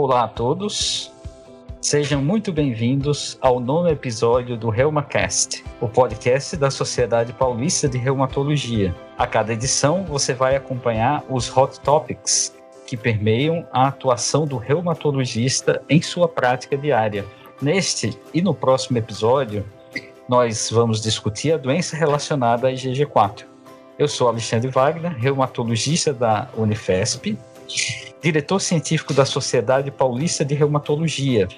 Olá a todos, sejam muito bem-vindos ao nono episódio do ReumaCast, o podcast da Sociedade Paulista de Reumatologia. A cada edição você vai acompanhar os hot topics que permeiam a atuação do reumatologista em sua prática diária. Neste e no próximo episódio, nós vamos discutir a doença relacionada à IgG4. Eu sou Alexandre Wagner, reumatologista da Unifesp, diretor científico da Sociedade Paulista de Reumatologia,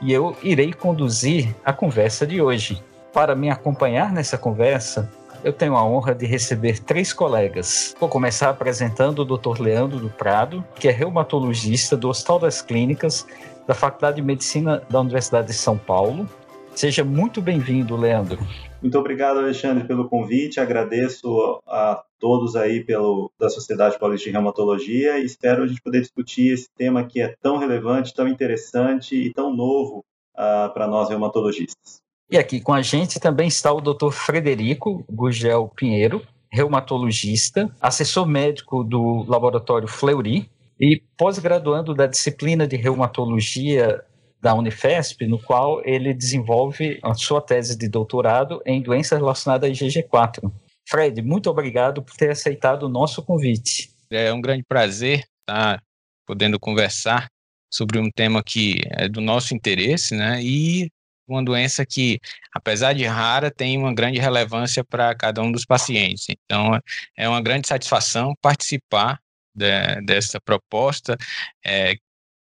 e eu irei conduzir a conversa de hoje. Para me acompanhar nessa conversa, eu tenho a honra de receber três colegas. Vou começar apresentando o Dr. Leandro do Prado, que é reumatologista do Hospital das Clínicas da Faculdade de Medicina da Universidade de São Paulo. Seja muito bem-vindo, Leandro. Muito obrigado, Alexandre, pelo convite. Agradeço a todos aí pelo da Sociedade Paulista de Reumatologia e espero a gente poder discutir esse tema que é tão relevante, tão interessante e tão novo uh, para nós reumatologistas. E aqui com a gente também está o Dr. Frederico Gugel Pinheiro, reumatologista, assessor médico do Laboratório Fleury e pós-graduando da disciplina de reumatologia da Unifesp, no qual ele desenvolve a sua tese de doutorado em doenças relacionadas à IgG4. Fred, muito obrigado por ter aceitado o nosso convite. É um grande prazer estar podendo conversar sobre um tema que é do nosso interesse, né? E uma doença que, apesar de rara, tem uma grande relevância para cada um dos pacientes. Então, é uma grande satisfação participar de, dessa proposta é,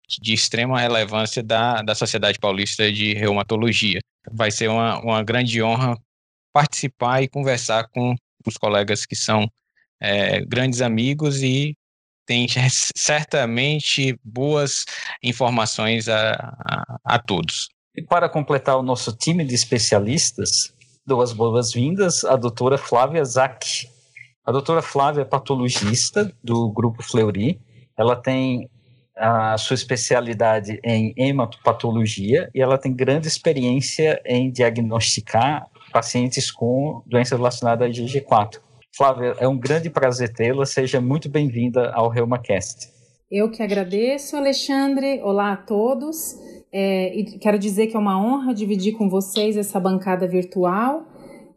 de extrema relevância da, da Sociedade Paulista de Reumatologia. Vai ser uma, uma grande honra participar e conversar com os colegas que são é, grandes amigos e têm certamente boas informações a, a, a todos. E para completar o nosso time de especialistas, dou as boas-vindas à doutora Flávia Zack. A doutora Flávia é patologista do Grupo Fleury. Ela tem a sua especialidade em hematopatologia e ela tem grande experiência em diagnosticar pacientes com doenças relacionadas a IgG4. Flávia, é um grande prazer tê-la. Seja muito bem-vinda ao ReumaCast. Eu que agradeço, Alexandre. Olá a todos. É, e quero dizer que é uma honra dividir com vocês essa bancada virtual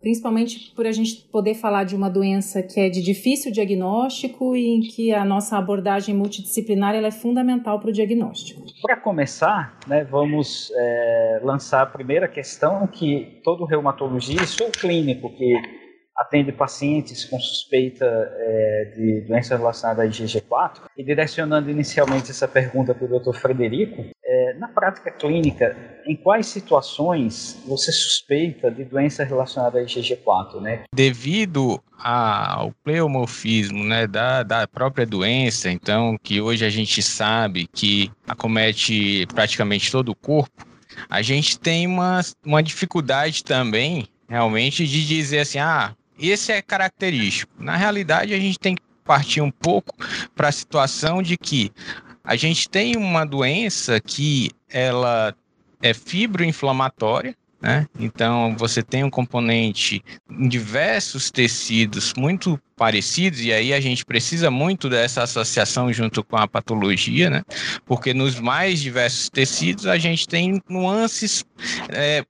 principalmente por a gente poder falar de uma doença que é de difícil diagnóstico e em que a nossa abordagem multidisciplinar é fundamental para o diagnóstico. Para começar, né, vamos é, lançar a primeira questão que todo reumatologista ou clínico que atende pacientes com suspeita é, de doença relacionada a IgG4 e direcionando inicialmente essa pergunta para o Dr. Frederico, é, na prática clínica, em quais situações você suspeita de doença relacionada a IgG4, né? Devido ao pleomorfismo né, da, da própria doença, então, que hoje a gente sabe que acomete praticamente todo o corpo, a gente tem uma, uma dificuldade também realmente de dizer assim, ah, esse é característico. Na realidade, a gente tem que partir um pouco para a situação de que a gente tem uma doença que ela é fibroinflamatória, né? Então você tem um componente em diversos tecidos muito parecidos, e aí a gente precisa muito dessa associação junto com a patologia, né? Porque nos mais diversos tecidos a gente tem nuances é,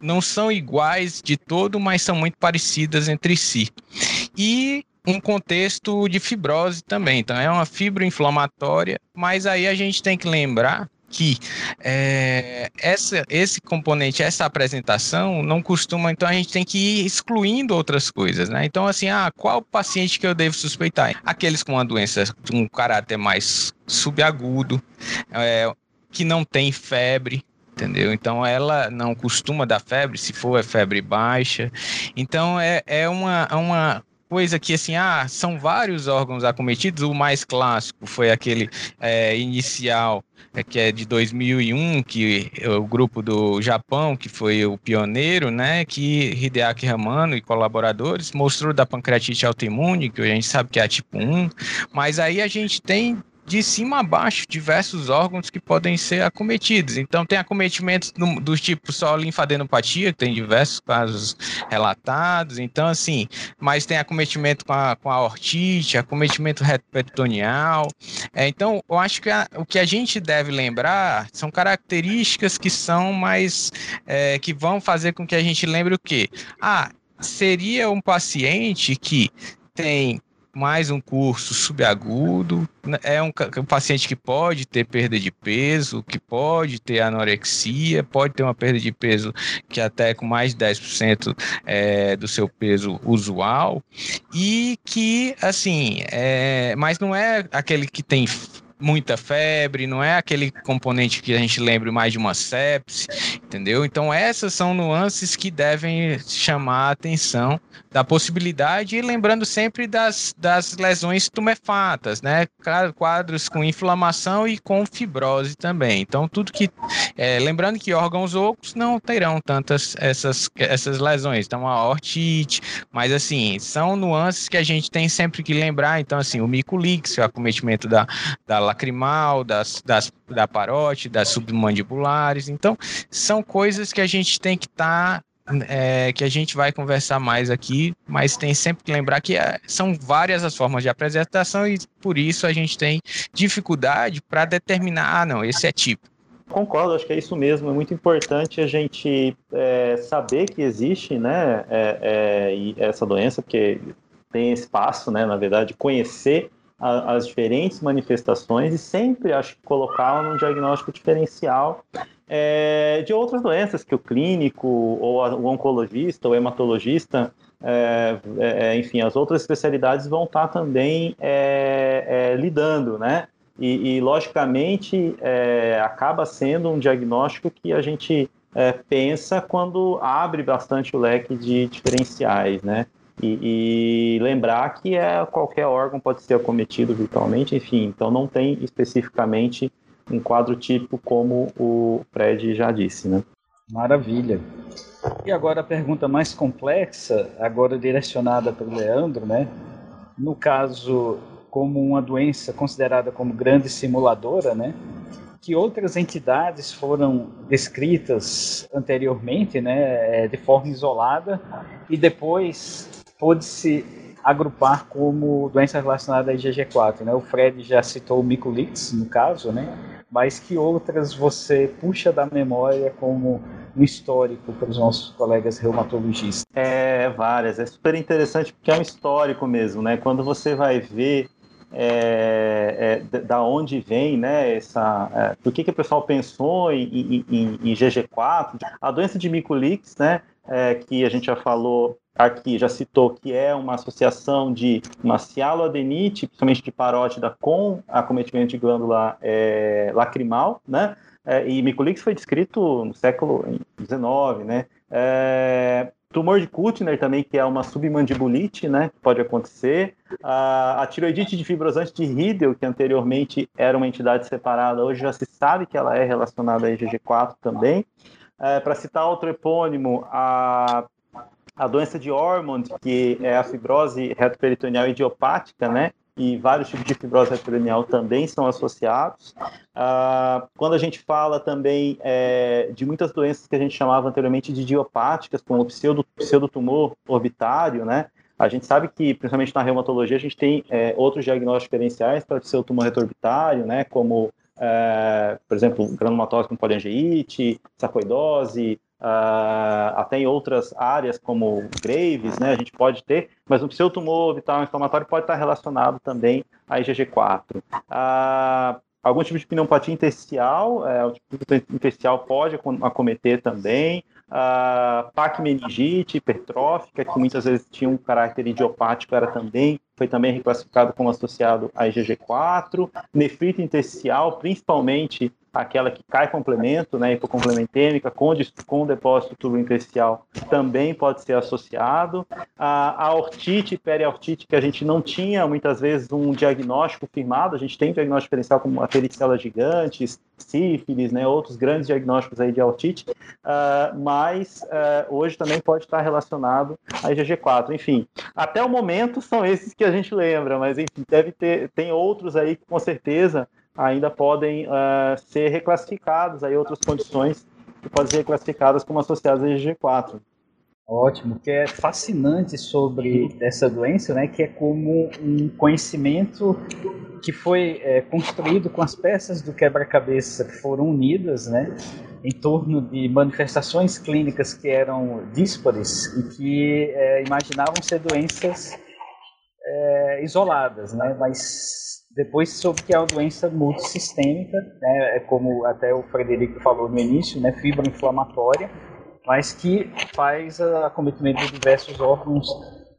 não são iguais de todo, mas são muito parecidas entre si. E um contexto de fibrose também. Então, é uma fibroinflamatória, mas aí a gente tem que lembrar que é, essa, esse componente, essa apresentação, não costuma, então a gente tem que ir excluindo outras coisas, né? Então, assim, ah, qual paciente que eu devo suspeitar? Aqueles com uma doença de um caráter mais subagudo, é, que não tem febre, entendeu? Então ela não costuma dar febre, se for é febre baixa. Então é, é uma, é uma coisa que assim, ah, são vários órgãos acometidos. O mais clássico foi aquele é, inicial, é, que é de 2001, que é o grupo do Japão, que foi o pioneiro, né, que Hideaki Ramano e colaboradores mostrou da pancreatite autoimune, que a gente sabe que é a tipo 1, mas aí a gente tem de cima a baixo diversos órgãos que podem ser acometidos. Então, tem acometimentos do, do tipo só linfadenopatia, que tem diversos casos relatados. Então, assim, mas tem acometimento com a, com a ortite, acometimento retroperitoneal. É, então, eu acho que a, o que a gente deve lembrar são características que são mais. É, que vão fazer com que a gente lembre o quê? Ah, seria um paciente que tem mais um curso subagudo, né, é um, um, paciente que pode ter perda de peso, que pode ter anorexia, pode ter uma perda de peso que até com mais de 10% é, do seu peso usual, e que, assim, é, mas não é aquele que tem muita febre, não é aquele componente que a gente lembra mais de uma sepse, entendeu? Então essas são nuances que devem chamar a atenção da possibilidade e lembrando sempre das, das lesões tumefatas, né? Quadros com inflamação e com fibrose também. Então tudo que é, lembrando que órgãos ocos não terão tantas essas, essas lesões, então a ortite, mas assim são nuances que a gente tem sempre que lembrar. Então assim o micolix, o acometimento da, da lacrimal, das, das, da parote, das submandibulares. Então, são coisas que a gente tem que estar. Tá, é, que a gente vai conversar mais aqui, mas tem sempre que lembrar que é, são várias as formas de apresentação e por isso a gente tem dificuldade para determinar, ah, não, esse é tipo. Concordo, acho que é isso mesmo. É muito importante a gente é, saber que existe né, é, é essa doença, porque tem espaço, né, na verdade, conhecer a, as diferentes manifestações e sempre acho que colocá-la num diagnóstico diferencial é, de outras doenças que o clínico ou a, o oncologista ou hematologista é, é, enfim, as outras especialidades vão estar também é, é, lidando, né? E, e logicamente, é, acaba sendo um diagnóstico que a gente pensa quando abre bastante o leque de diferenciais, né? E, e, lembrar que é, qualquer órgão pode ser acometido virtualmente, enfim, então não tem especificamente um quadro típico como o Fred já disse, né? Maravilha. E agora a pergunta mais complexa, agora direcionada para o Leandro, né? No caso, como uma doença considerada como grande simuladora, né? Que outras entidades foram descritas anteriormente, né, de forma isolada, e depois pôde-se agrupar como doença relacionada a IgG4, né? O Fred já citou o micolix, no caso, né? Mas que outras você puxa da memória como um histórico para os nossos colegas reumatologistas? É, várias. É super interessante porque é um histórico mesmo, né? Quando você vai ver é, é, da onde vem, né, essa, é, por que, que o pessoal pensou em, em, em GG4, a doença de micolix, né, é, que a gente já falou aqui já citou que é uma associação de uma cialoadenite, principalmente de parótida, com acometimento de glândula é, lacrimal, né? É, e micolix foi descrito no século XIX, né? É, tumor de Kuttner também, que é uma submandibulite, né? Que pode acontecer. A, a tiroidite de fibrosante de Riedel, que anteriormente era uma entidade separada, hoje já se sabe que ela é relacionada a IgG4 também. É, Para citar outro epônimo, a a doença de Ormond, que é a fibrose retroperitoneal idiopática, né? E vários tipos de fibrose retroperitoneal também são associados. Ah, quando a gente fala também é, de muitas doenças que a gente chamava anteriormente de idiopáticas, como o pseudo, pseudotumor orbitário, né? A gente sabe que, principalmente na reumatologia, a gente tem é, outros diagnósticos diferenciais para o pseudotumor retroorbitário, né? Como, é, por exemplo, granulomatose com poliangeite, sarcoidose, Uh, até em outras áreas como Graves, né, a gente pode ter, mas o seu tumor vital inflamatório pode estar relacionado também a IgG4. Uh, ah, algum tipo de pneumopatia intersticial, é, o tipo intersticial pode acometer também, uh, PAC meningite hipertrófica, que muitas vezes tinha um caráter idiopático, era também, foi também reclassificado como associado a IgG4, nefrite intersticial, principalmente aquela que cai complemento, né, hipocomplementêmica, com, com depósito tubo-intersticial, também pode ser associado. A, a ortite e periortite, que a gente não tinha muitas vezes um diagnóstico firmado, a gente tem diagnóstico diferencial como a pericela gigantes, sífilis, né, outros grandes diagnósticos aí de otite, uh, mas uh, hoje também pode estar relacionado a IgG4. Enfim, até o momento são esses que a gente lembra, mas enfim, deve ter, tem outros aí que com certeza ainda podem uh, ser reclassificados, aí outras condições que podem ser reclassificadas como associadas a IgG4. Ótimo, que é fascinante sobre essa doença, né? Que é como um conhecimento que foi é, construído com as peças do quebra-cabeça que foram unidas, né? Em torno de manifestações clínicas que eram díspares e que é, imaginavam ser doenças é, isoladas, né? Mas depois soube que é uma doença multissistêmica, né, é como até o Frederico falou no início, né, fibroinflamatória, mas que faz acometimento de diversos órgãos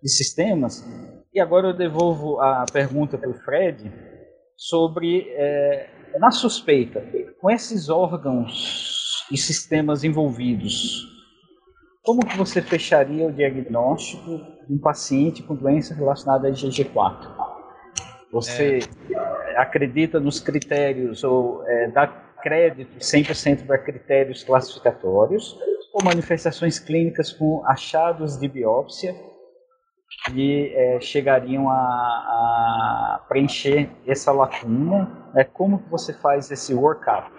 e sistemas. E agora eu devolvo a pergunta para o Fred sobre, é, na suspeita, com esses órgãos e sistemas envolvidos, como que você fecharia o diagnóstico de um paciente com doença relacionada a IgG4? Você é. acredita nos critérios ou é, dá crédito 100% para critérios classificatórios ou manifestações clínicas com achados de biópsia que é, chegariam a, a, preencher essa lacuna? É, como que você faz esse workup?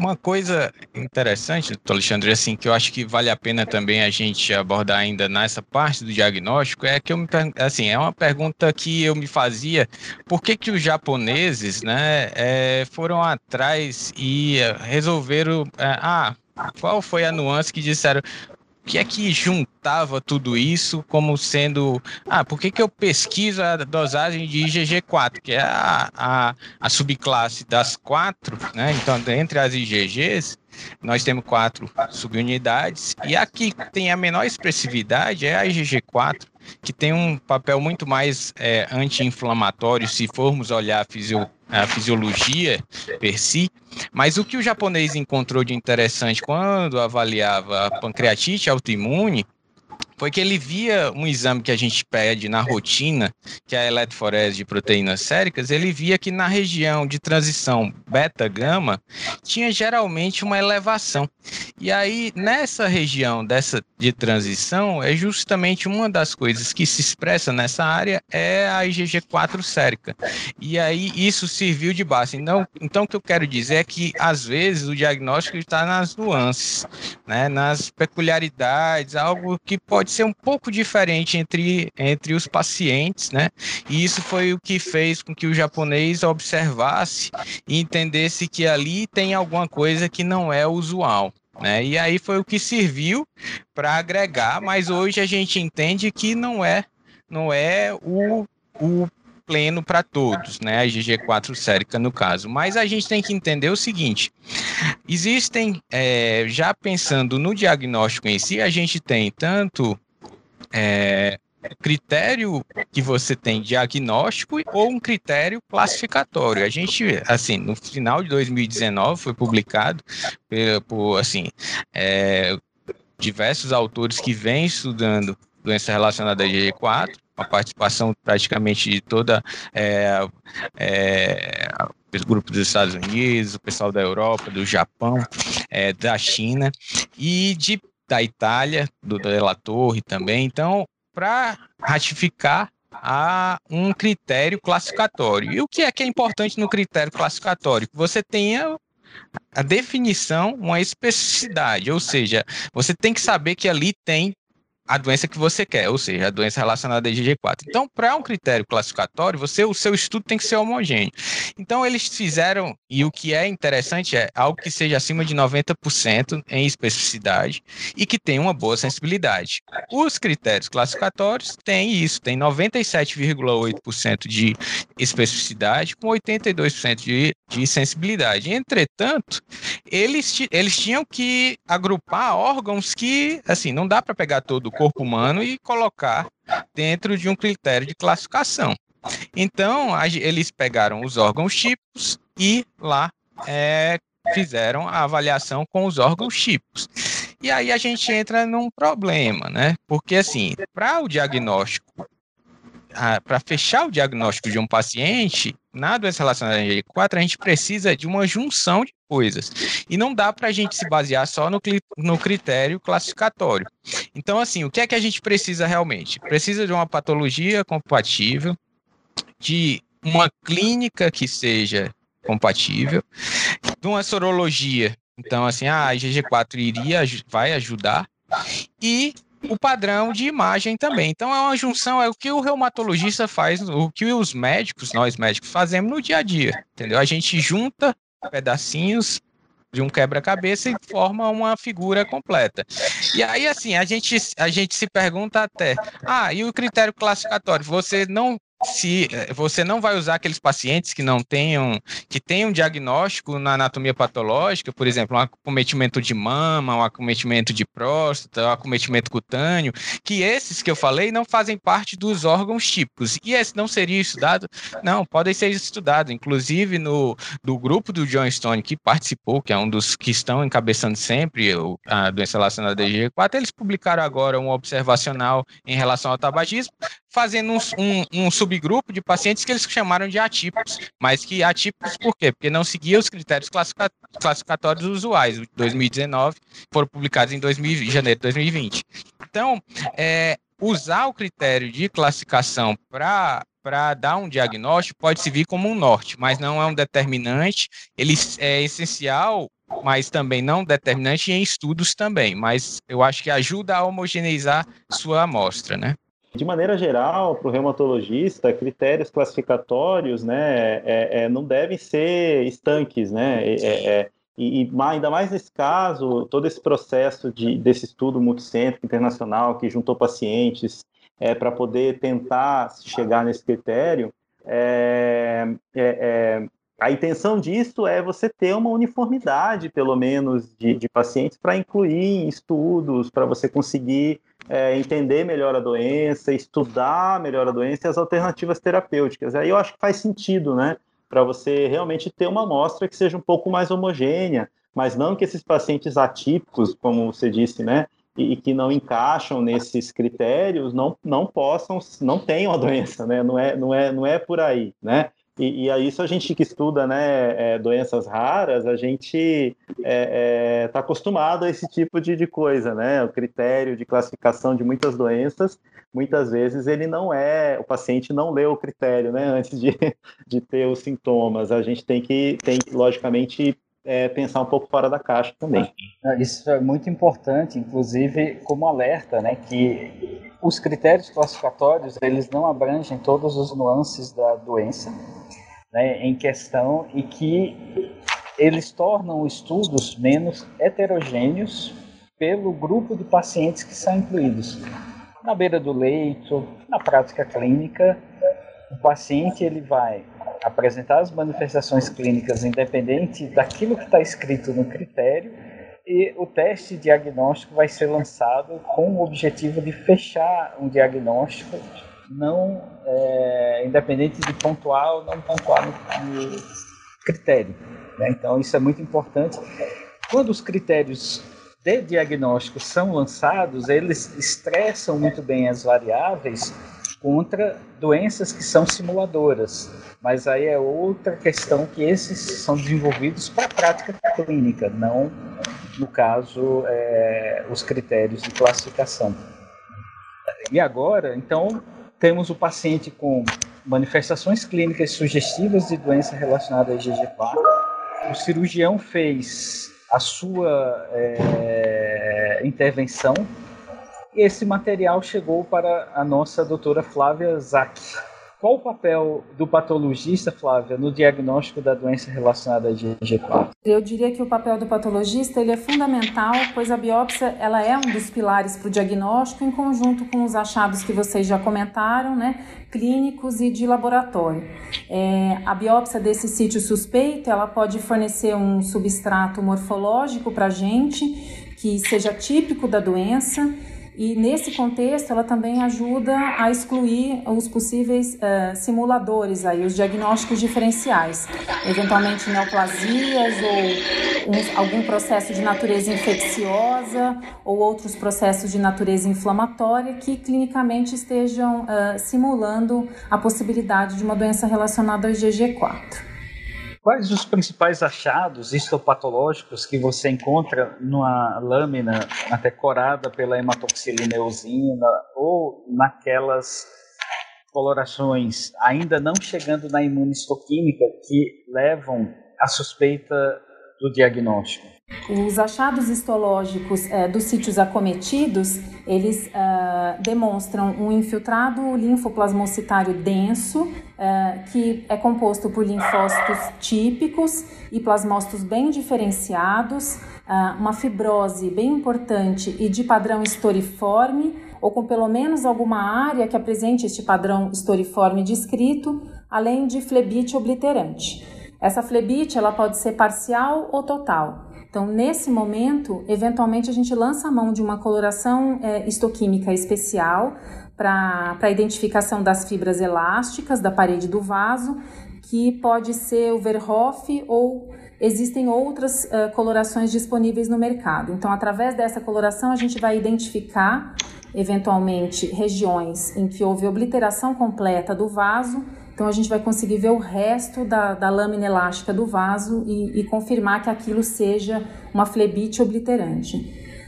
Uma coisa interessante, Alexandre, assim, que eu acho que vale a pena também a gente abordar ainda nessa parte do diagnóstico, é que eu me assim, é uma pergunta que eu me fazia, por que que os japoneses, né, é, foram atrás e resolveram, é, ah, qual foi a nuance que disseram, que é que juntava tudo isso como sendo. Ah, por que, que eu pesquiso a dosagem de IgG4, que é a, a, a subclasse das quatro, né? Então, entre as IgGs, nós temos quatro subunidades, e aqui tem a menor expressividade é a IgG4, que tem um papel muito mais é, anti-inflamatório se formos olhar a, fisio, a fisiologia per si. Mas o que o japonês encontrou de interessante quando avaliava a pancreatite autoimune foi que ele via um exame que a gente pede na rotina, que é a eletroforese de proteínas séricas, ele via que na região de transição beta-gama tinha geralmente uma elevação. E aí, nessa região dessa de transição, é justamente uma das coisas que se expressa nessa área é a IgG4 sérica. E aí, isso serviu de base. Então, então o que eu quero dizer é que, às vezes, o diagnóstico está nas nuances, né, nas peculiaridades, algo que pode pode ser um pouco diferente entre, entre os pacientes, né? E isso foi o que fez com que o japonês observasse e entendesse que ali tem alguma coisa que não é usual. Né? E aí foi o que serviu para agregar, mas hoje a gente entende que não é não é o, o pleno para todos, né? A IgG4 sérica no caso. Mas a gente tem que entender o seguinte: existem, é, já pensando no diagnóstico em si, a gente tem tanto é, critério que você tem diagnóstico ou um critério classificatório. A gente, assim, no final de 2019 foi publicado por, assim, é, diversos autores que vêm estudando doença relacionada a IgG4, a participação praticamente de toda é, é, o grupo dos Estados Unidos, o pessoal da Europa, do Japão, é, da China e de da Itália, do Della Torre também. Então, para ratificar a um critério classificatório. E o que é que é importante no critério classificatório? Você tenha a definição, uma especificidade, ou seja, você tem que saber que ali tem a doença que você quer, ou seja, a doença relacionada a IgG4. Então, para um critério classificatório, você o seu estudo tem que ser homogêneo. Então, eles fizeram, e o que é interessante é algo que seja acima de 90% em especificidade e que tenha uma boa sensibilidade. Os critérios classificatórios têm isso, tem 97,8% de especificidade com 82% de, de sensibilidade. Entretanto, eles, eles tinham que agrupar órgãos que, assim, não dá para pegar todo o corpo humano e colocar dentro de um critério de classificação. Então, eles pegaram os órgãos tipos e lá é, fizeram a avaliação com os órgãos típicos. E aí a gente entra num problema, né? Porque assim, para o diagnóstico, para fechar o diagnóstico de um paciente, na doença relacionada a NG4, a gente precisa de uma junção de coisas. E não dá para a gente se basear só no, no critério classificatório. Então, assim, o que é que a gente precisa realmente? Precisa de uma patologia compatível, de uma clínica que seja compatível, de uma sorologia então, assim, a IgG4 iria, vai ajudar. E o padrão de imagem também. Então, é uma junção, é o que o reumatologista faz, o que os médicos, nós médicos, fazemos no dia a dia, entendeu? A gente junta pedacinhos de um quebra-cabeça e forma uma figura completa. E aí, assim, a gente, a gente se pergunta até, ah, e o critério classificatório? Você não se eh, você não vai usar aqueles pacientes que não tenham que tenham diagnóstico na anatomia patológica, por exemplo, um acometimento de mama, um acometimento de próstata, um acometimento cutâneo, que esses que eu falei não fazem parte dos órgãos típicos. E esse não seria estudado? Não, podem ser estudados. Inclusive no do grupo do John Stone que participou, que é um dos que estão encabeçando sempre a doença relacionada a DG4, eles publicaram agora um observacional em relação ao tabagismo, fazendo um, um, um subgrupo de pacientes que eles chamaram de atípicos, mas que atípicos por quê? Porque não seguia os critérios classificatórios usuais. 2019 foram publicados em 2000, janeiro de 2020. Então, é, usar o critério de classificação para para dar um diagnóstico pode servir como um norte, mas não é um determinante. Ele é essencial, mas também não determinante em estudos também. Mas eu acho que ajuda a homogeneizar sua amostra, né? De maneira geral, para o reumatologista, critérios classificatórios né, é, é, não devem ser estanques, né? É, é, é e, e, ainda mais nesse caso, todo esse processo de, desse estudo multicêntrico internacional que juntou pacientes é, para poder tentar chegar nesse critério, a intenção disso é você ter uma uniformidade, pelo menos, de, de pacientes para incluir estudos, para você conseguir é, entender melhor a doença, estudar melhor a doença e as alternativas terapêuticas. Aí eu acho que faz sentido, né? Para você realmente ter uma amostra que seja um pouco mais homogênea, mas não que esses pacientes atípicos, como você disse, né? E, que não encaixam nesses critérios, não, não possam, não tenham a doença, né? Não é, não é, não é por aí, né? E, e a isso a gente que estuda né, é, doenças raras, a gente está é, é, tá acostumado a esse tipo de, de coisa, né? O critério de classificação de muitas doenças, muitas vezes ele não é, o paciente não lê o critério, né? Antes de, de ter os sintomas. A gente tem que, tem que logicamente, é, pensar um pouco fora da caixa também. Isso é muito importante, inclusive como alerta, né, que os critérios classificatórios eles não abrangem todos os nuances da doença, né, em questão e que eles tornam estudos menos heterogêneos pelo grupo de pacientes que são incluídos. Na beira do leito, na prática clínica, o paciente ele vai apresentar as manifestações clínicas independente daquilo que está escrito no critério e o teste diagnóstico vai ser lançado com o objetivo de fechar um diagnóstico não é, independente de pontuar ou não pontuar no, no critério. Né? Então isso é muito importante. Quando os critérios de diagnóstico são lançados, eles estressam muito bem as variáveis contra doenças que são simuladoras. Mas aí é outra questão que esses são desenvolvidos para a prática clínica, não, no caso, é, os critérios de classificação. E agora, então, temos o paciente com manifestações clínicas sugestivas de doença relacionada a IgG4. O cirurgião fez a sua é, intervenção esse material chegou para a nossa doutora Flávia Zack. Qual o papel do patologista, Flávia, no diagnóstico da doença relacionada a IgG4? Eu diria que o papel do patologista ele é fundamental, pois a biópsia ela é um dos pilares para o diagnóstico, em conjunto com os achados que vocês já comentaram, né, clínicos e de laboratório. É, a biópsia desse sítio suspeito ela pode fornecer um substrato morfológico para a gente que seja típico da doença e nesse contexto ela também ajuda a excluir os possíveis uh, simuladores aí, os diagnósticos diferenciais, eventualmente neoplasias ou um, algum processo de natureza infecciosa ou outros processos de natureza inflamatória que clinicamente estejam uh, simulando a possibilidade de uma doença relacionada ao IgG4. Quais os principais achados histopatológicos que você encontra numa lâmina até corada pela hematoxilina eosina ou naquelas colorações ainda não chegando na imunistoquímica que levam à suspeita do diagnóstico? Os achados histológicos é, dos sítios acometidos, eles uh, demonstram um infiltrado linfoplasmocitário denso, uh, que é composto por linfócitos típicos e plasmócitos bem diferenciados, uma fibrose bem importante e de padrão estoriforme, ou com pelo menos alguma área que apresente este padrão estoriforme descrito, além de flebite obliterante. Essa flebite ela pode ser parcial ou total. Então, nesse momento, eventualmente a gente lança a mão de uma coloração é, histoquímica especial para a identificação das fibras elásticas da parede do vaso, que pode ser o Verhoff ou existem outras uh, colorações disponíveis no mercado. Então, através dessa coloração, a gente vai identificar eventualmente regiões em que houve obliteração completa do vaso então a gente vai conseguir ver o resto da, da lâmina elástica do vaso e, e confirmar que aquilo seja uma flebite obliterante.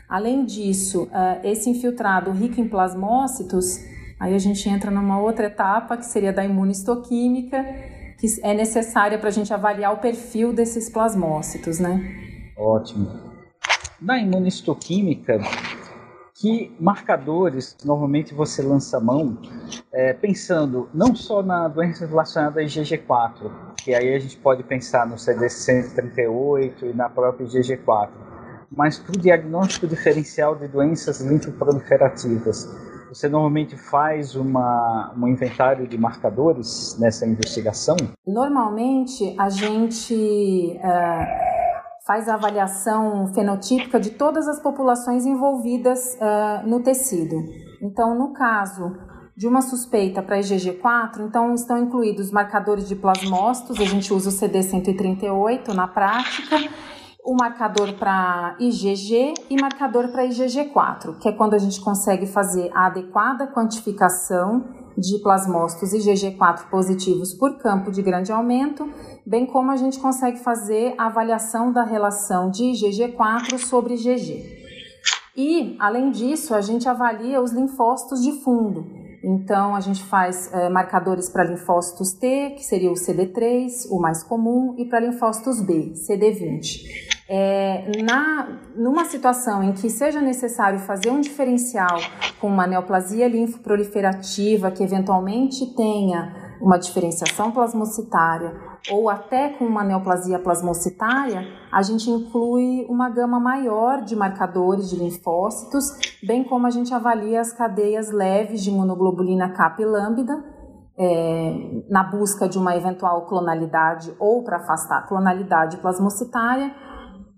Além disso, uh, esse infiltrado rico em plasmócitos, aí a gente entra numa outra etapa que seria da imunistoquímica, que é necessária para a gente avaliar o perfil desses plasmócitos, né? Ótimo. Na imunistoquímica, que marcadores normalmente você lança mão é, pensando não só na doença relacionada a IgG4, que aí a gente pode pensar no CD138 e na própria IgG4, mas para o diagnóstico diferencial de doenças linfoproliferativas. Você normalmente faz uma, um inventário de marcadores nessa investigação? Normalmente a gente. Uh faz a avaliação fenotípica de todas as populações envolvidas uh, no tecido. Então, no caso de uma suspeita para IgG4, então estão incluídos marcadores de plasmócitos, a gente usa o CD138 na prática, o marcador para IgG e marcador para IgG4, que é quando a gente consegue fazer a adequada quantificação de plasmócitos IgG4 positivos por campo de grande aumento bem como a gente consegue fazer a avaliação da relação de IgG4 sobre IgG. E, além disso, a gente avalia os linfócitos de fundo. Então, a gente faz é, marcadores para linfócitos T, que seria o CD3, o mais comum, e para linfócitos B, CD20. É, na, numa situação em que seja necessário fazer um diferencial com uma neoplasia linfoproliferativa que eventualmente tenha uma diferenciação plasmocitária ou até com uma neoplasia plasmocitária, a gente inclui uma gama maior de marcadores de linfócitos, bem como a gente avalia as cadeias leves de imunoglobulina K e lambda, é, na busca de uma eventual clonalidade ou para afastar a clonalidade plasmocitária,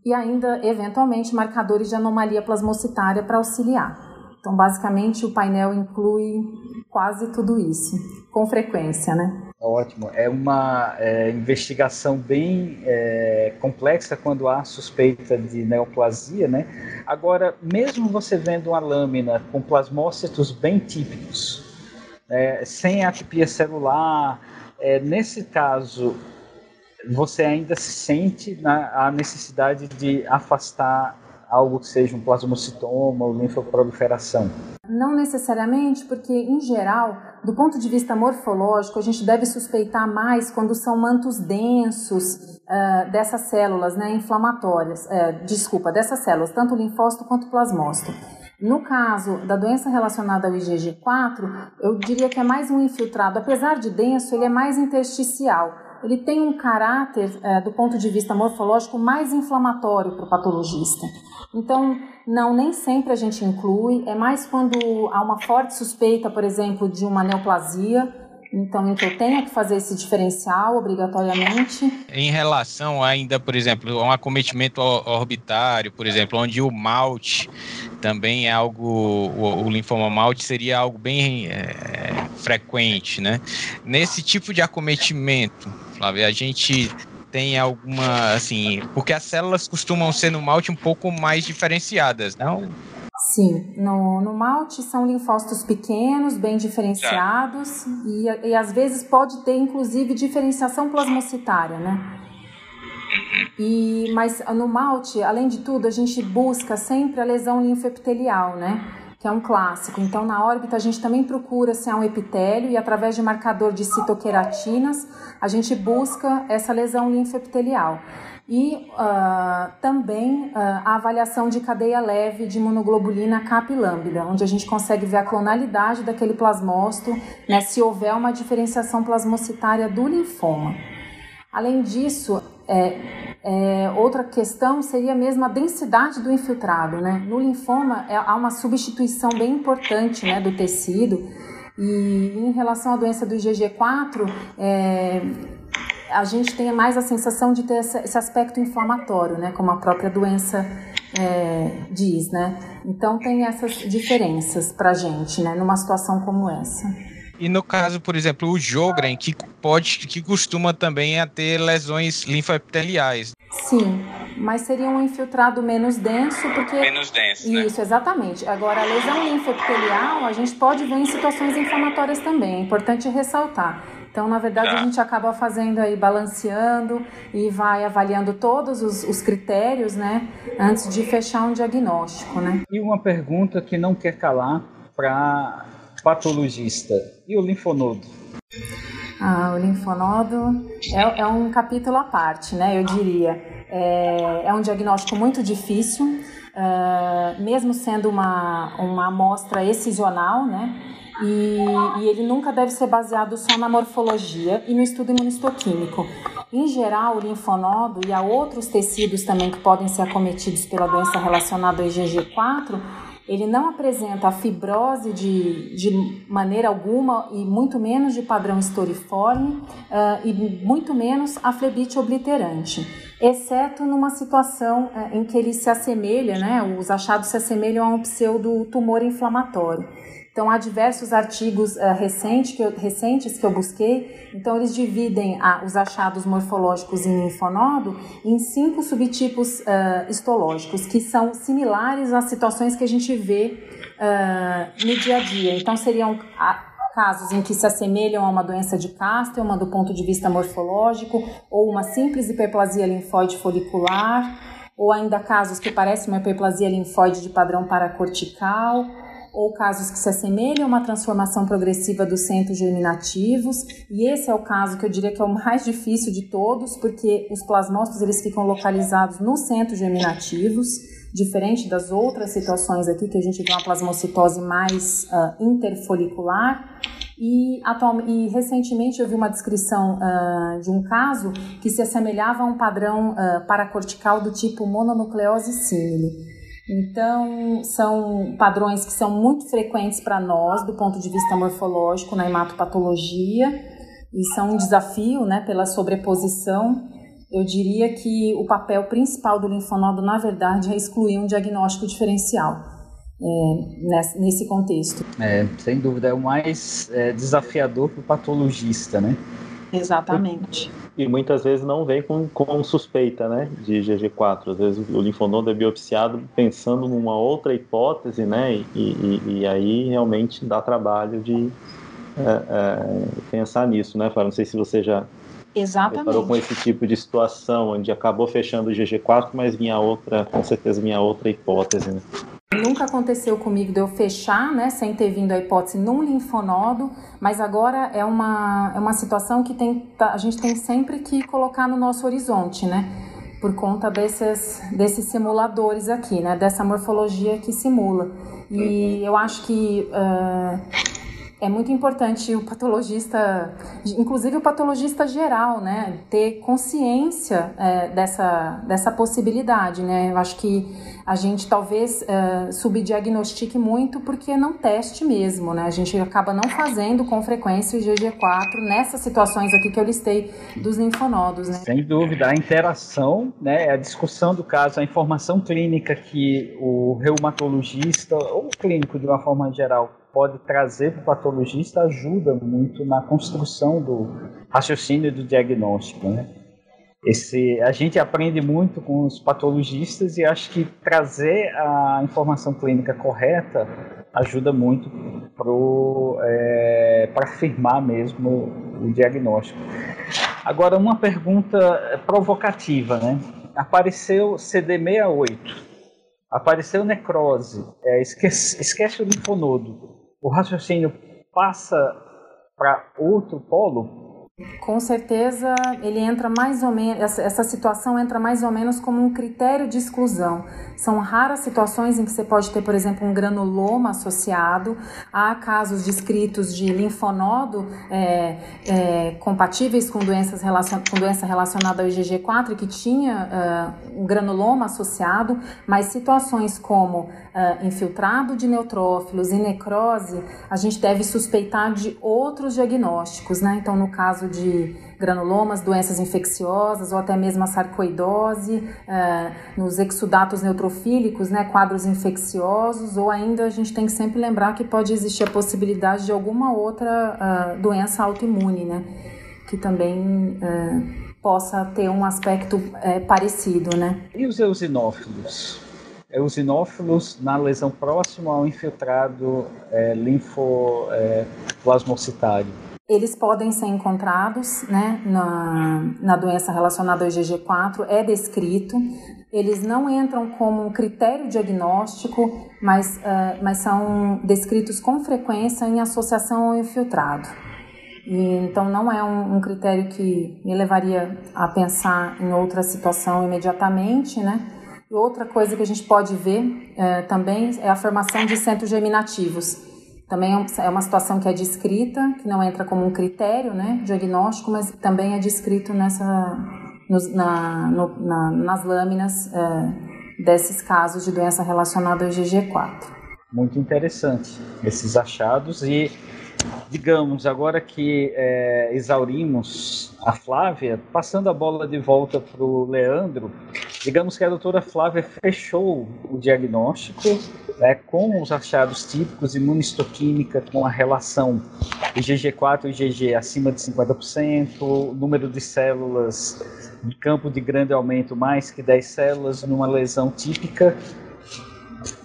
e ainda, eventualmente, marcadores de anomalia plasmocitária para auxiliar. Então, basicamente, o painel inclui quase tudo isso, com frequência, né? Ótimo. É uma é, investigação bem é, complexa quando há suspeita de neoplasia, né? Agora, mesmo você vendo uma lâmina com plasmócitos bem típicos, é, sem atipia celular, é, nesse caso, você ainda se sente na, a necessidade de afastar algo que seja um plasmocitoma ou linfoproliferação? Não necessariamente, porque em geral, do ponto de vista morfológico, a gente deve suspeitar mais quando são mantos densos uh, dessas células né, inflamatórias, uh, desculpa, dessas células, tanto linfócito quanto plasmócito. No caso da doença relacionada ao IgG4, eu diria que é mais um infiltrado, apesar de denso, ele é mais intersticial ele tem um caráter, é, do ponto de vista morfológico, mais inflamatório para o patologista. Então, não, nem sempre a gente inclui, é mais quando há uma forte suspeita, por exemplo, de uma neoplasia, então que eu tenha que fazer esse diferencial obrigatoriamente. Em relação ainda, por exemplo, a um acometimento orbitário, por exemplo, onde o malte também é algo, o, o linfoma malte seria algo bem é, frequente, né? Nesse tipo de acometimento, Flávia, a gente tem alguma, assim, porque as células costumam ser no malte um pouco mais diferenciadas, não? Sim, no, no malte são linfócitos pequenos, bem diferenciados, e, e às vezes pode ter inclusive diferenciação plasmocitária, né? E, mas no malte, além de tudo, a gente busca sempre a lesão linfoepitelial, né? Que é um clássico. Então, na órbita, a gente também procura se há um epitélio e, através de marcador de citoqueratinas, a gente busca essa lesão linfoepitelial e uh, também uh, a avaliação de cadeia leve de imunoglobulina capilâmbida, onde a gente consegue ver a clonalidade daquele plasmócito, né, se houver uma diferenciação plasmocitária do linfoma. Além disso, é, é, outra questão seria mesmo a densidade do infiltrado. Né? No linfoma, é, há uma substituição bem importante né, do tecido, e em relação à doença do IgG4, é, a gente tem mais a sensação de ter esse aspecto inflamatório, né, como a própria doença é, diz, né? Então tem essas diferenças para gente, né, numa situação como essa. E no caso, por exemplo, o Jogren, que pode, que costuma também a ter lesões linfoepiteliais. Sim, mas seria um infiltrado menos denso, porque menos denso, né? isso, né? exatamente. Agora, a lesão linfoepitelial a gente pode ver em situações inflamatórias também. É importante ressaltar. Então, na verdade, tá. a gente acaba fazendo aí, balanceando e vai avaliando todos os, os, critérios, né, antes de fechar um diagnóstico, né. E uma pergunta que não quer calar para patologista, e o linfonodo? Ah, o linfonodo é, é um capítulo à parte, né, eu diria. É, é um diagnóstico muito difícil, uh, mesmo sendo uma, uma amostra excisional, né, e, e, ele nunca deve ser baseado só na morfologia e no estudo imunistoquímico. Em geral, o linfonodo e há outros tecidos também que podem ser acometidos pela doença relacionada ao IgG4, ele não apresenta a fibrose de, de maneira alguma e muito menos de padrão estoriforme uh, e muito menos a flebite obliterante, exceto numa situação uh, em que ele se assemelha, né, os achados se assemelham a um pseudo tumor inflamatório. Então, há diversos artigos uh, recentes, que eu, recentes que eu busquei. Então, eles dividem uh, os achados morfológicos em linfonodo em cinco subtipos uh, histológicos, que são similares às situações que a gente vê no dia a dia. Então, seriam casos em que se assemelham a uma doença de uma do ponto de vista morfológico, ou uma simples hiperplasia linfóide folicular, ou ainda casos que parecem uma hiperplasia linfóide de padrão paracortical, ou casos que se assemelham a uma transformação progressiva dos centros germinativos, e esse é o caso que eu diria que é o mais difícil de todos, porque os plasmócitos eles ficam localizados nos centros germinativos, diferente das outras situações aqui que a gente vê uma plasmocitose mais uh, interfolicular. E, e recentemente eu vi uma descrição uh, de um caso que se assemelhava a um padrão uh, paracortical do tipo mononucleose símile. Então, são padrões que são muito frequentes para nós do ponto de vista morfológico na hematopatologia e são um desafio, né, pela sobreposição. Eu diria que o papel principal do linfonodo, na verdade, é excluir um diagnóstico diferencial. É, nesse contexto. É, sem dúvida, é o mais é, desafiador para o patologista, né? Exatamente e muitas vezes não vem com, com suspeita né, de GG4. Às vezes o linfonodo é biopsiado pensando numa outra hipótese, né, e, e, e aí realmente dá trabalho de é, é, pensar nisso, né, Fábio? Não sei se você já Exatamente. Parou com esse tipo de situação onde acabou fechando o GG4, mas vinha outra, com certeza vinha outra hipótese. Né? Nunca aconteceu comigo de eu fechar, né, sem ter vindo a hipótese num linfonodo, mas agora é uma, é uma situação que tem, tá, a gente tem sempre que colocar no nosso horizonte, né, por conta desses, desses simuladores aqui, né, dessa morfologia que simula. E eu acho que uh, é muito importante o patologista, inclusive o patologista geral, né, ter consciência é, dessa, dessa possibilidade, né? Eu acho que a gente talvez é, subdiagnostique muito porque não teste mesmo, né? A gente acaba não fazendo com frequência o GG4 nessas situações aqui que eu listei dos linfonodos, né? Sem dúvida, a interação, né, a discussão do caso, a informação clínica que o reumatologista ou o clínico de uma forma geral pode trazer para o patologista ajuda muito na construção do raciocínio do diagnóstico, né? Esse, a gente aprende muito com os patologistas e acho que trazer a informação clínica correta ajuda muito para é, afirmar mesmo o diagnóstico. Agora, uma pergunta provocativa, né? Apareceu CD68, apareceu necrose, é, esquece, esquece o linfonodo o raciocínio passa para outro polo? Com certeza, ele entra mais ou menos, essa, situação entra mais ou menos como um critério de exclusão. São raras situações em que você pode ter, por exemplo, um granuloma associado. Há casos descritos de linfonodo é, é, compatíveis com, doenças relacion, com doença relacionada ao IgG4 que tinha uh, um granuloma associado, mas situações como uh, infiltrado de neutrófilos e necrose, a gente deve suspeitar de outros diagnósticos, né? Então, no caso caso de granulomas, doenças infecciosas ou até mesmo a sarcoidose, uh, nos exudatos neutrofílicos, né, quadros infecciosos, ou ainda a gente tem que sempre lembrar que pode existir a possibilidade de alguma outra uh, doença autoimune, né, que também uh, possa ter um aspecto parecido, né. E os eosinófilos? Eosinófilos na lesão próxima ao infiltrado é, linfoplasmocitário. Eles podem ser encontrados né, na, na doença relacionada ao IgG4, é descrito. Eles não entram como critério diagnóstico, mas, uh, mas são descritos com frequência em associação ao infiltrado. E, então, não é um, um, critério que me levaria a pensar em outra situação imediatamente, né? E outra coisa que a gente pode ver uh, também é a formação de centros germinativos também é, é uma situação que é descrita, que não entra como um critério né, diagnóstico, mas também é descrito nessa, nos, na, no, na, nas lâminas é, desses casos de doença relacionada ao IgG4. Muito interessante esses achados e digamos, agora que é, exaurimos a Flávia, passando a bola de volta para o Leandro, digamos que a doutora Flávia fechou o diagnóstico né, com os achados típicos, imunistoquímica com a relação IgG4 e IgG acima de 50%, número de células de campo de grande aumento mais que 10 células numa lesão típica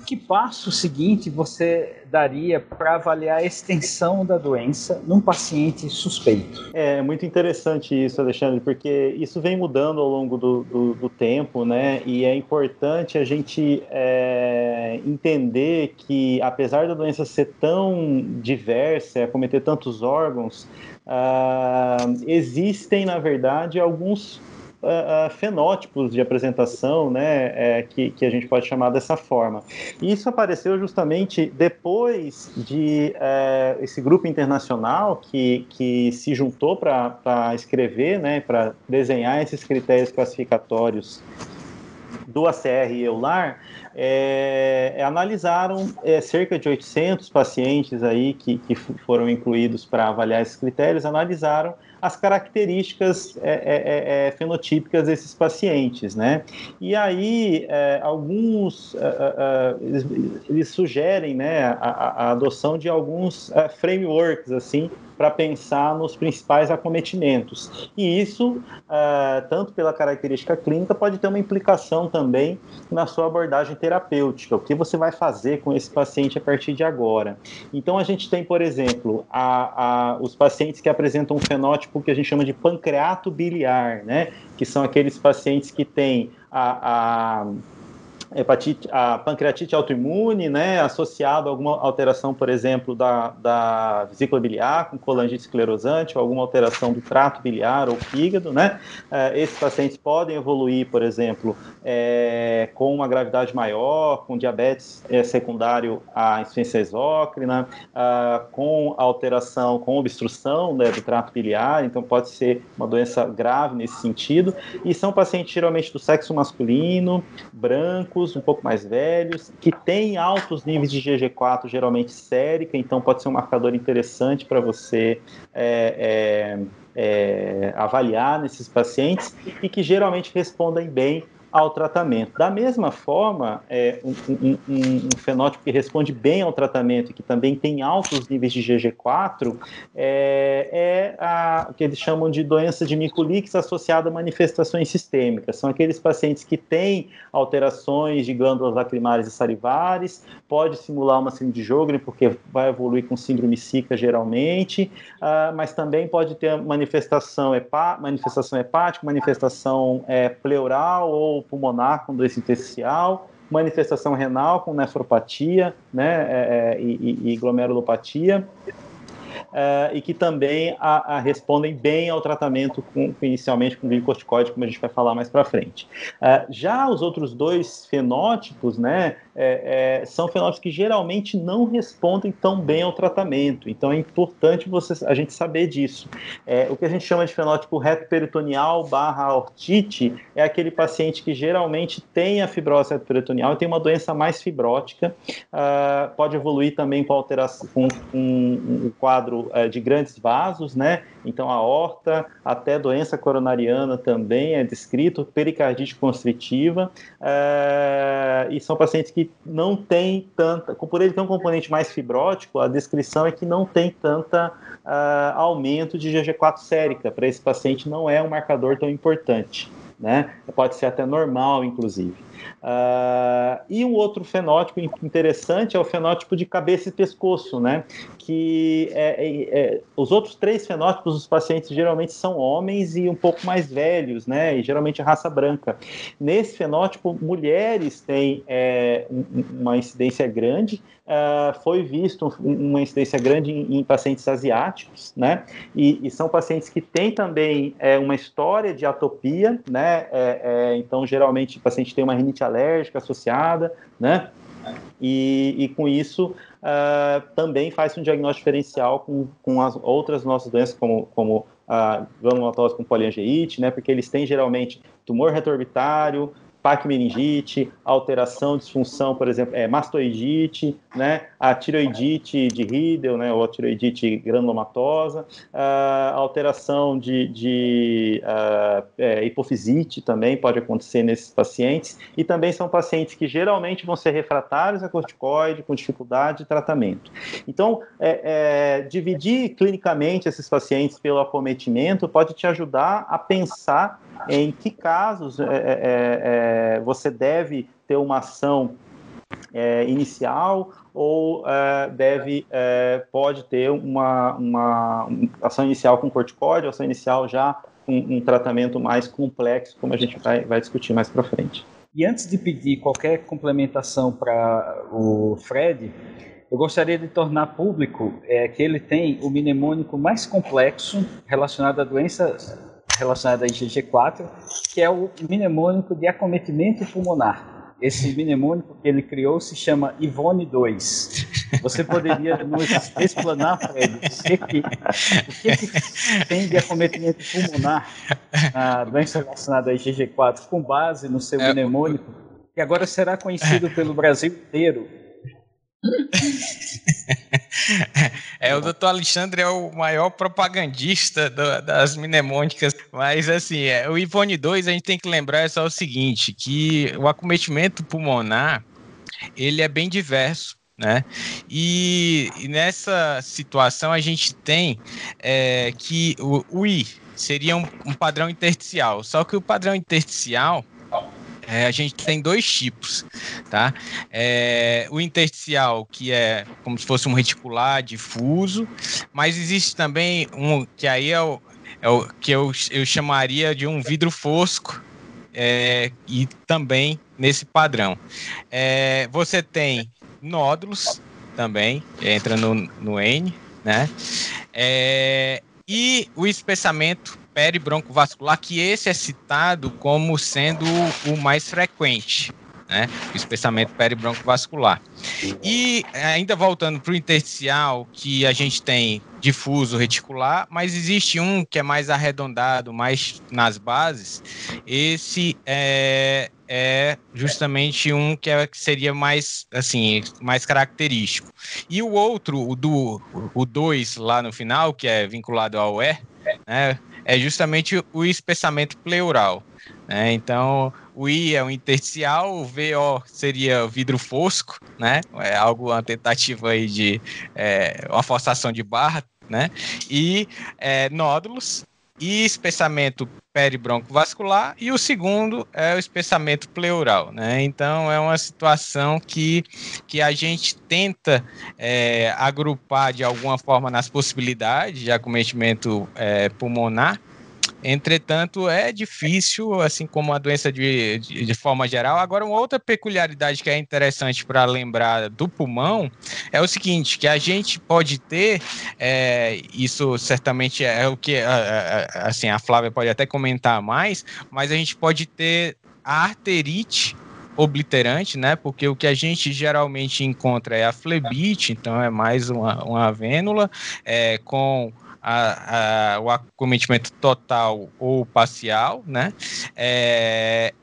que passo seguinte você daria para avaliar a extensão da doença num paciente suspeito? É muito interessante isso, Alexandre, porque isso vem mudando ao longo do, do, do tempo, né? E é importante a gente é, entender que, apesar da doença ser tão diversa, acometer tantos órgãos, uh, existem, na verdade, alguns uh, fenótipos de apresentação, né, é, que, que a gente pode chamar dessa forma. E isso apareceu justamente depois de uh, esse grupo internacional que, que se juntou para escrever, né, para desenhar esses critérios classificatórios do ACR e EULAR, é, é, analisaram é, cerca de 800 pacientes aí que, que foram incluídos para avaliar esses critérios, analisaram as características é, é, é, é fenotípicas desses pacientes, né? E aí é, alguns eles, eles, sugerem, né, a, a, adoção de alguns frameworks assim para pensar nos principais acometimentos. E isso, uh, tanto pela característica clínica, pode ter uma implicação também na sua abordagem terapêutica. O que você vai fazer com esse paciente a partir de agora? Então, a gente tem, por exemplo, a, a, os pacientes que apresentam um fenótipo que a gente chama de pancreato biliar, né? que são aqueles pacientes que têm a, a hepatite, a pancreatite autoimune, né, associado a alguma alteração, por exemplo, da, da vesícula biliar, com colangite esclerosante, ou alguma alteração do trato biliar ou fígado, né, é, esses pacientes podem evoluir, por exemplo, é, com uma gravidade maior, com diabetes é, secundário à insuficiência exócrina, é, com alteração, com obstrução né, do trato biliar, então pode ser uma doença grave nesse sentido, e são pacientes geralmente do sexo masculino, brancos, um pouco mais velhos, que têm altos níveis de GG4, geralmente sérica, então pode ser um marcador interessante para você é, é, é, avaliar nesses pacientes e que geralmente respondem bem ao tratamento. Da mesma forma, é, um, um, um, fenótipo que responde bem ao tratamento e que também tem altos níveis de GG4 é, é a, o que eles chamam de doença de Mikulix associada a manifestações sistêmicas. São aqueles pacientes que têm alterações de glândulas lacrimárias e salivares, pode simular uma síndrome de Jogren, porque vai evoluir com síndrome Zika geralmente, uh, mas também pode ter manifestação, hepá, manifestação hepática, manifestação é, pleural ou pulmonar com doença intersticial, manifestação renal com nefropatia né, é, é, e, e, glomerulopatia, uh, e que também a, a respondem bem ao tratamento com, inicialmente com glicocorticoide, como a gente vai falar mais para frente. Uh, já os outros dois fenótipos, né, é, é, são fenótipos que geralmente não respondem tão bem ao tratamento. Então é importante você, a gente saber disso. É, o que a gente chama de fenótipo retroperitoneal barra ortite é aquele paciente que geralmente tem a fibrose retroperitoneal e tem uma doença mais fibrótica. Uh, pode evoluir também com alteração, com, com um quadro uh, de grandes vasos, né? Então a horta, até doença coronariana também é descrito, pericardite constritiva, uh, e são pacientes que não tem tanta, por ele ter um componente mais fibrótico, a descrição é que não tem tanta uh, aumento de GG4 sérica. Para esse paciente não é um marcador tão importante, né? Pode ser até normal, inclusive. Uh, e um outro fenótipo interessante é o fenótipo de cabeça e pescoço, né? Que é, é, é, os outros três fenótipos dos pacientes geralmente são homens e um pouco mais velhos, né? E geralmente raça branca. Nesse fenótipo, mulheres têm é, uma incidência grande. Uh, foi visto uma incidência grande em, em pacientes asiáticos, né? E, e, são pacientes que têm também é, uma história de atopia, né? É, então, geralmente, o paciente tem uma alérgica associada, né? E, e com isso uh, também faz um diagnóstico diferencial com, com as outras nossas doenças, como, como a granulomatose com poliangeite, né? Porque eles têm geralmente tumor retroorbitário, paquimeningite, alteração, disfunção, por exemplo, é, mastoidite, né, a tiroidite de Riedel, né, ou a tiroidite granulomatosa, a alteração de, de uh, é, hipofisite também pode acontecer nesses pacientes, e também são pacientes que geralmente vão ser refratários a corticoide, com dificuldade de tratamento. Então, é, é, dividir clinicamente esses pacientes pelo acometimento pode te ajudar a pensar em que casos é, é, é, é você deve ter uma ação é, inicial ou é, deve pode ter uma, uma ação inicial com corticóide, ação inicial já com um tratamento mais complexo, como a gente vai, vai discutir mais para frente. E antes de pedir qualquer complementação para o Fred, eu gostaria de tornar público é, que ele tem o mnemônico mais complexo relacionado à doença relacionada a IgG4, que é o mnemônico de acometimento pulmonar. Esse mnemônico que ele criou se chama Ivone 2. Você poderia nos explanar, Fred, o que, que, o que, que tem de acometimento pulmonar na doença relacionada a IgG4 com base no seu é, mnemônico, que agora será conhecido pelo Brasil inteiro é, o doutor Alexandre é o maior propagandista do, das mnemônicas, mas assim, é, o Ivone 2 a gente tem que lembrar só o seguinte, que o acometimento pulmonar, ele é bem diverso, né? E, e nessa situação a gente tem é, que o, o I seria um, um padrão intersticial, só que o padrão intersticial é, a gente tem dois tipos, tá? É, o intersticial, que é como se fosse um reticular difuso, mas existe também um que aí é o, é o que eu, eu chamaria de um vidro fosco, é, e também nesse padrão. É, você tem nódulos também, entra no, no N, né? É, e o espessamento peribroncovascular, que esse é citado como sendo o mais frequente né? O espessamento peribroncovascular. E ainda voltando para o intersticial, que a gente tem difuso reticular, mas existe um que é mais arredondado, mais nas bases. Esse é, é justamente um que, é, que seria mais assim mais característico. E o outro, o do o 2 lá no final, que é vinculado ao E, né, é justamente o espessamento pleural. Né? Então, o I é o intersticial, o VO seria vidro fosco, né? É algo, uma tentativa aí de é, uma forçação de barra, né? E é, nódulos e espessamento peribroncovascular e o segundo é o espessamento pleural, né? Então é uma situação que, que a gente tenta é, agrupar de alguma forma nas possibilidades de acometimento é, pulmonar Entretanto, é difícil, assim como a doença de, de, de forma geral. Agora, uma outra peculiaridade que é interessante para lembrar do pulmão é o seguinte: que a gente pode ter, é, isso certamente é o que assim, a Flávia pode até comentar mais, mas a gente pode ter a arterite obliterante, né? Porque o que a gente geralmente encontra é a flebite, então é mais uma, uma vênula é, com a, a, o acometimento total ou parcial, né? É,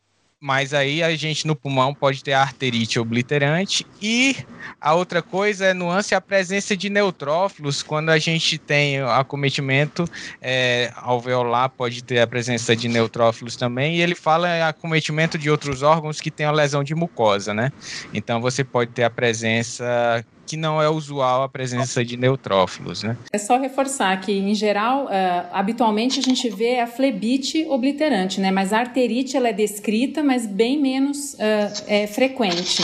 mas aí a gente no pulmão pode ter arterite obliterante e a outra coisa é nuance a presença de neutrófilos quando a gente tem acometimento é, alveolar pode ter a presença de neutrófilos também e ele fala acometimento de outros órgãos que tem a lesão de mucosa, né? Então você pode ter a presença que não é usual a presença de neutrófilos, né? É só reforçar que, em geral, uh, habitualmente a gente vê a flebite obliterante, né? Mas a arterite ela é descrita, mas bem menos uh, é, frequente.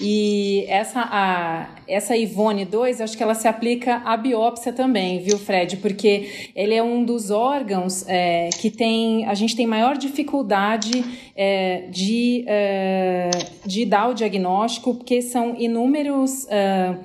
E essa, a, essa Ivone 2, acho que ela se aplica à biópsia também, viu, Fred? Porque ele é um dos órgãos é, que tem, a gente tem maior dificuldade é, de, é, de dar o diagnóstico, porque são inúmeros, é,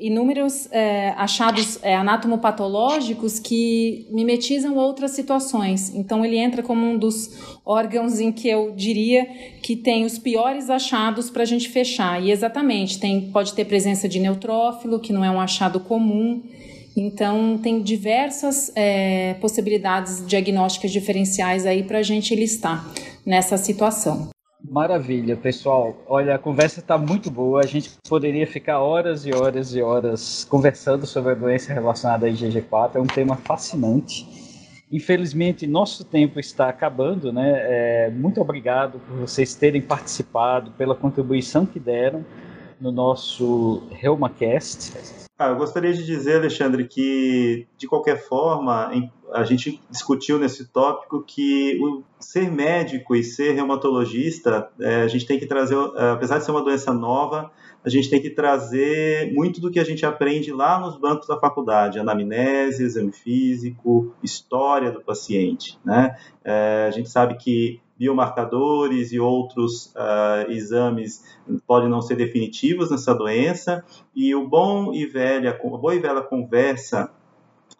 inúmeros é, achados é, anatomopatológicos que mimetizam outras situações. Então, ele entra como um dos órgãos em que eu diria que tem os piores achados para a gente fechar. E exatamente, tem, pode ter presença de neutrófilo, que não é um achado comum. Então, tem diversas é, possibilidades diagnósticas diferenciais aí para a gente listar nessa situação. Maravilha, pessoal. Olha, a conversa está muito boa. A gente poderia ficar horas e horas e horas conversando sobre a doença relacionada à IgG4. É um tema fascinante. Infelizmente, nosso tempo está acabando, né? É, muito obrigado por vocês terem participado, pela contribuição que deram no nosso ReumaCast. Ah, eu gostaria de dizer, Alexandre, que de qualquer forma a gente discutiu nesse tópico que o ser médico e ser reumatologista, é, a gente tem que trazer, apesar de ser uma doença nova, a gente tem que trazer muito do que a gente aprende lá nos bancos da faculdade, anamnese, exame físico, história do paciente, né? É, a gente sabe que biomarcadores e outros uh, exames podem não ser definitivos nessa doença e o bom e velha, a boa e velha conversa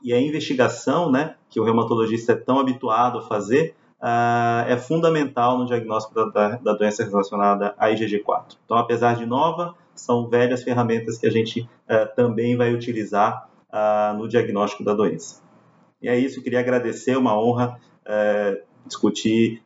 e a investigação, né, que o reumatologista é tão habituado a fazer, uh, é fundamental no diagnóstico da, da, da, doença relacionada à IgG4. Então, apesar de nova, são velhas ferramentas que a gente uh, também vai utilizar uh, no diagnóstico da doença. E é isso, queria agradecer, uma honra discutir,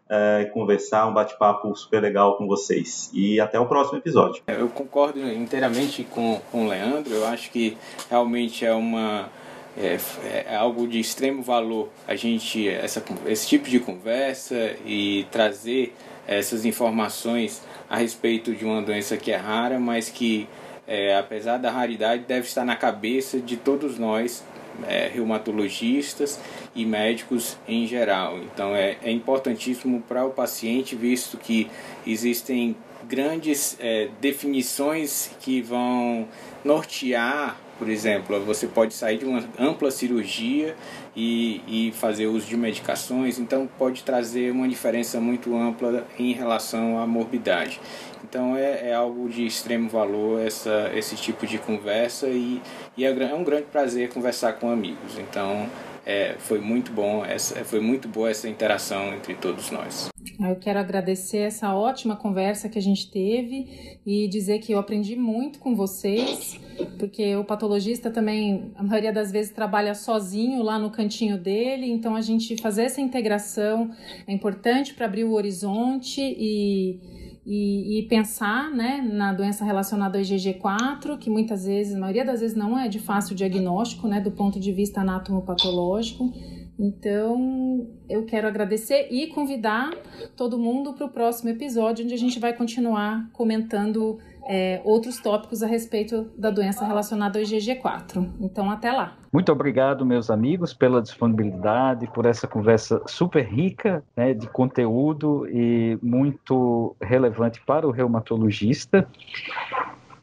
conversar, um bate-papo super legal com vocês. E até o próximo episódio. Eu concordo inteiramente com, com o Leandro, eu acho que realmente é uma é, é, algo de extremo valor a gente essa, esse tipo de conversa e trazer essas informações a respeito de uma doença que é rara, mas que é, apesar da raridade deve estar na cabeça de todos nós é, reumatologistas e médicos em geral. Então é, é importantíssimo para o paciente, visto que existem grandes é, definições que vão nortear Por exemplo, você pode sair de uma ampla cirurgia e, e fazer uso de medicações, então pode trazer uma diferença muito ampla em relação à morbidade. Então é, é algo de extremo valor essa, esse tipo de conversa e, e é, é um grande prazer conversar com amigos. Então é, foi muito bom, essa, foi muito boa essa interação entre todos nós. Eu quero agradecer essa ótima conversa que a gente teve e dizer que eu aprendi muito com vocês, porque o patologista também, a maioria das vezes, trabalha sozinho lá no cantinho dele, então a gente fazer essa integração é importante para abrir o horizonte e e, e, pensar né, na doença relacionada ao IgG4, que muitas vezes, a maioria das vezes, não é de fácil diagnóstico, né, do ponto de vista anatomopatológico. Então, eu quero agradecer e convidar todo mundo para o próximo episódio, onde a gente vai continuar comentando é, outros tópicos a respeito da doença relacionada ao IgG4. Então, até lá. Muito obrigado, meus amigos, pela disponibilidade, por essa conversa super rica né, de conteúdo e muito relevante para o reumatologista.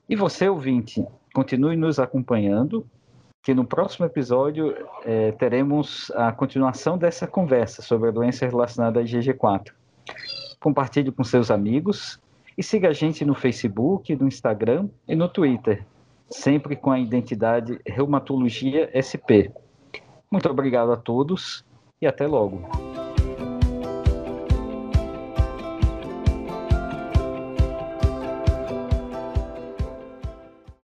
E você, ouvinte, continue nos acompanhando que no próximo episódio é, teremos a continuação dessa conversa sobre a doença relacionada a IgG4. Compartilhe com seus amigos e siga a gente no Facebook, no Instagram e no Twitter, sempre com a identidade Reumatologia SP. Muito obrigado a todos e até logo.